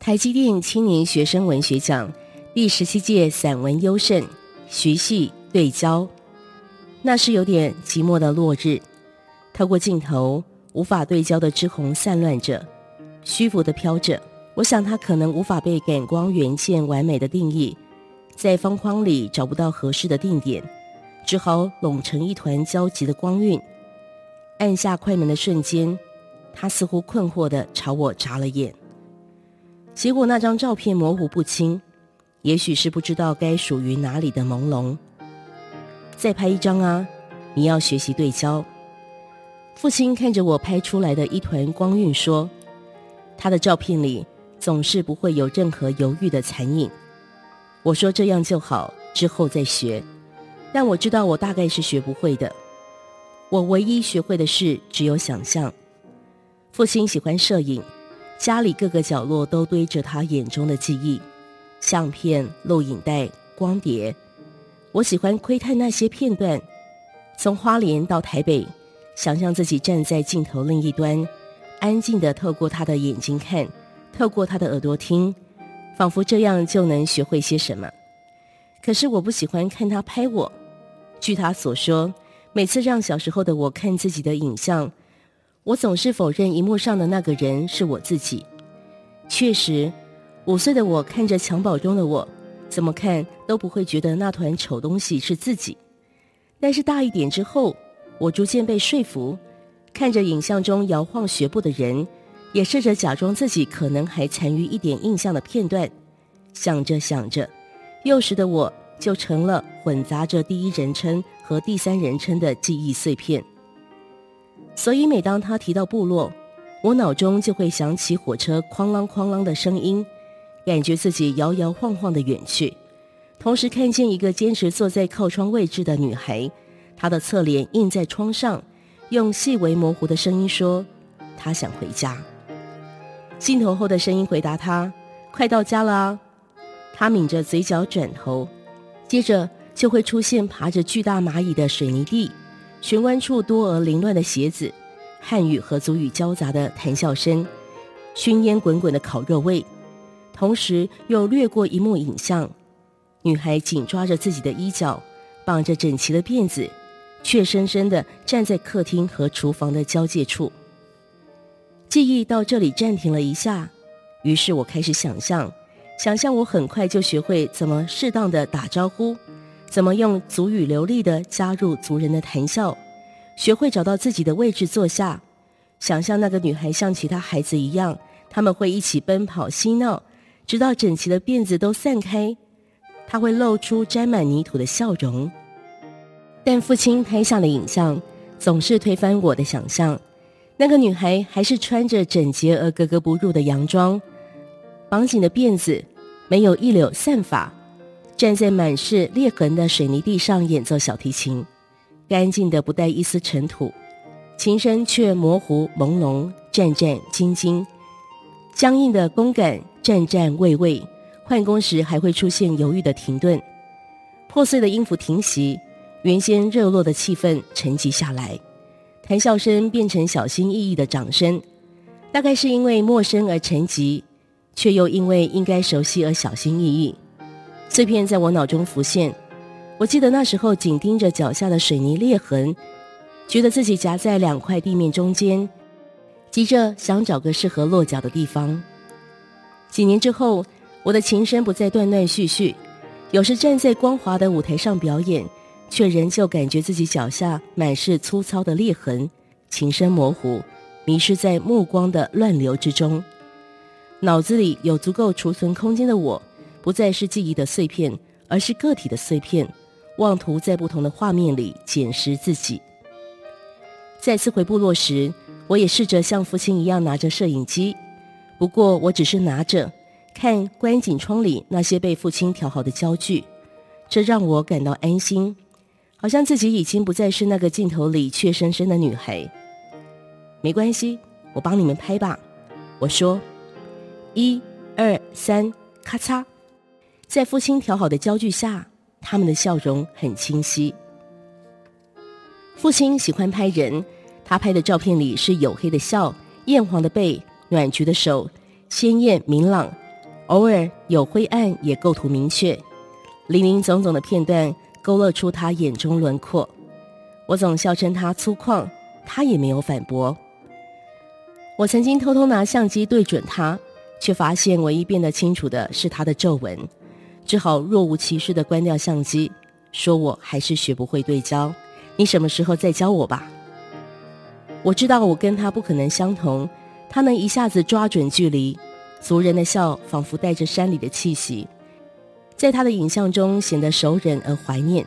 台积电青年学生文学奖第十七届散文优胜，徐系对焦。那是有点寂寞的落日，透过镜头无法对焦的枝红散乱着，虚浮的飘着。我想它可能无法被感光元件完美的定义，在方框里找不到合适的定点，只好拢成一团焦急的光晕。按下快门的瞬间，他似乎困惑地朝我眨了眼。结果那张照片模糊不清，也许是不知道该属于哪里的朦胧。再拍一张啊！你要学习对焦。父亲看着我拍出来的一团光晕，说：“他的照片里总是不会有任何犹豫的残影。”我说：“这样就好，之后再学。”但我知道我大概是学不会的。我唯一学会的事只有想象。父亲喜欢摄影。家里各个角落都堆着他眼中的记忆，相片、录影带、光碟。我喜欢窥探那些片段，从花莲到台北，想象自己站在镜头另一端，安静地透过他的眼睛看，透过他的耳朵听，仿佛这样就能学会些什么。可是我不喜欢看他拍我。据他所说，每次让小时候的我看自己的影像。我总是否认荧幕上的那个人是我自己。确实，五岁的我看着襁褓中的我，怎么看都不会觉得那团丑东西是自己。但是大一点之后，我逐渐被说服，看着影像中摇晃学步的人，也试着假装自己可能还残余一点印象的片段。想着想着，幼时的我就成了混杂着第一人称和第三人称的记忆碎片。所以，每当他提到部落，我脑中就会响起火车哐啷哐啷的声音，感觉自己摇摇晃晃的远去，同时看见一个坚持坐在靠窗位置的女孩，她的侧脸映在窗上，用细微模糊的声音说：“她想回家。”镜头后的声音回答她：“快到家了啊。”她抿着嘴角转头，接着就会出现爬着巨大蚂蚁的水泥地。玄关处多而凌乱的鞋子，汉语和族语交杂的谈笑声，熏烟滚滚的烤肉味，同时又掠过一幕影像：女孩紧抓着自己的衣角，绑着整齐的辫子，怯生生地站在客厅和厨房的交界处。记忆到这里暂停了一下，于是我开始想象，想象我很快就学会怎么适当的打招呼。怎么用族语流利地加入族人的谈笑，学会找到自己的位置坐下，想象那个女孩像其他孩子一样，他们会一起奔跑嬉闹，直到整齐的辫子都散开，她会露出沾满泥土的笑容。但父亲拍下的影像总是推翻我的想象，那个女孩还是穿着整洁而格格不入的洋装，绑紧的辫子没有一绺散发。站在满是裂痕的水泥地上演奏小提琴，干净的不带一丝尘土，琴声却模糊朦胧，战战兢兢，僵硬的弓杆颤颤巍巍，换弓时还会出现犹豫的停顿，破碎的音符停息，原先热络的气氛沉寂下来，谈笑声变成小心翼翼的掌声，大概是因为陌生而沉寂，却又因为应该熟悉而小心翼翼。碎片在我脑中浮现，我记得那时候紧盯着脚下的水泥裂痕，觉得自己夹在两块地面中间，急着想找个适合落脚的地方。几年之后，我的琴声不再断断续续，有时站在光滑的舞台上表演，却仍旧感觉自己脚下满是粗糙的裂痕，琴声模糊，迷失在目光的乱流之中。脑子里有足够储存空间的我。不再是记忆的碎片，而是个体的碎片，妄图在不同的画面里捡拾自己。再次回部落时，我也试着像父亲一样拿着摄影机，不过我只是拿着，看观景窗里那些被父亲调好的焦距，这让我感到安心，好像自己已经不再是那个镜头里怯生生的女孩。没关系，我帮你们拍吧。我说，一、二、三，咔嚓。在父亲调好的焦距下，他们的笑容很清晰。父亲喜欢拍人，他拍的照片里是黝黑的笑、艳黄的背、暖橘的手，鲜艳明朗，偶尔有灰暗，也构图明确，林林总总的片段勾勒出他眼中轮廓。我总笑称他粗犷，他也没有反驳。我曾经偷偷拿相机对准他，却发现唯一变得清楚的是他的皱纹，只好若无其事地关掉相机，说我还是学不会对焦，你什么时候再教我吧？我知道我跟他不可能相同，他能一下子抓准距离。族人的笑仿佛带着山里的气息，在他的影像中显得熟稔而怀念。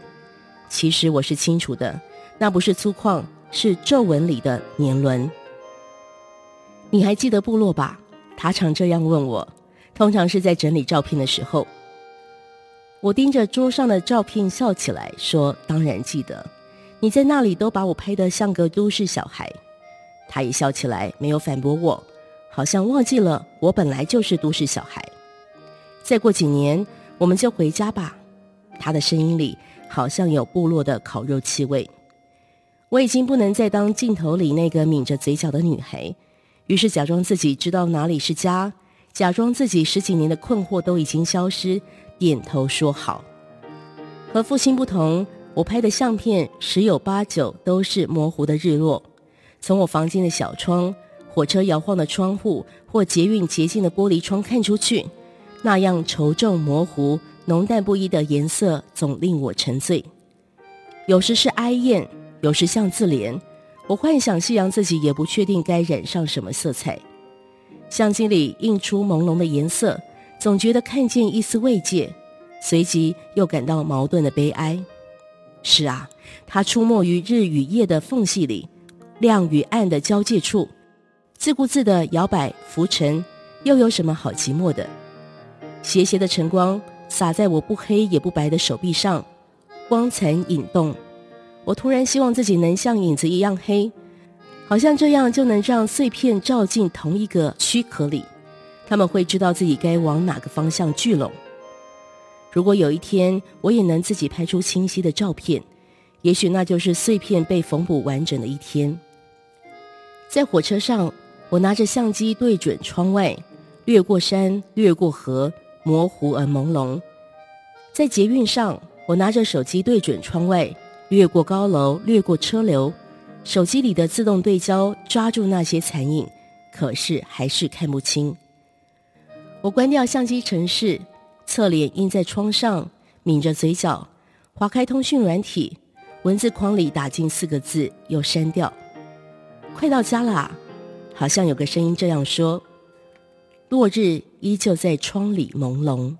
其实我是清楚的，那不是粗犷，是皱纹里的年轮。你还记得部落吧？他常这样问我，通常是在整理照片的时候。我盯着桌上的照片笑起来，说：“当然记得，你在那里都把我拍得像个都市小孩。”他也笑起来，没有反驳我。好像忘记了，我本来就是都市小孩。再过几年，我们就回家吧。他的声音里好像有部落的烤肉气味。我已经不能再当镜头里那个抿着嘴角的女孩，于是假装自己知道哪里是家，假装自己十几年的困惑都已经消失，点头说好。和父亲不同，我拍的相片十有八九都是模糊的日落，从我房间的小窗。火车摇晃的窗户，或捷运洁净的玻璃窗看出去，那样稠重模糊、浓淡不一的颜色，总令我沉醉。有时是哀艳，有时像自怜。我幻想夕阳自己也不确定该染上什么色彩。相机里映出朦胧的颜色，总觉得看见一丝慰藉，随即又感到矛盾的悲哀。是啊，它出没于日与夜的缝隙里，亮与暗的交界处。自顾自地摇摆浮沉，又有什么好寂寞的？斜斜的晨光洒在我不黑也不白的手臂上，光残影动。我突然希望自己能像影子一样黑，好像这样就能让碎片照进同一个躯壳里，他们会知道自己该往哪个方向聚拢。如果有一天我也能自己拍出清晰的照片，也许那就是碎片被缝补完整的一天。在火车上。我拿着相机对准窗外，掠过山，掠过河，模糊而朦胧。在捷运上，我拿着手机对准窗外，掠过高楼，掠过车流。手机里的自动对焦抓住那些残影，可是还是看不清。我关掉相机城市，侧脸印在窗上，抿着嘴角，划开通讯软体，文字框里打进四个字，又删掉。快到家了。好像有个声音这样说：“落日依旧在窗里朦胧。”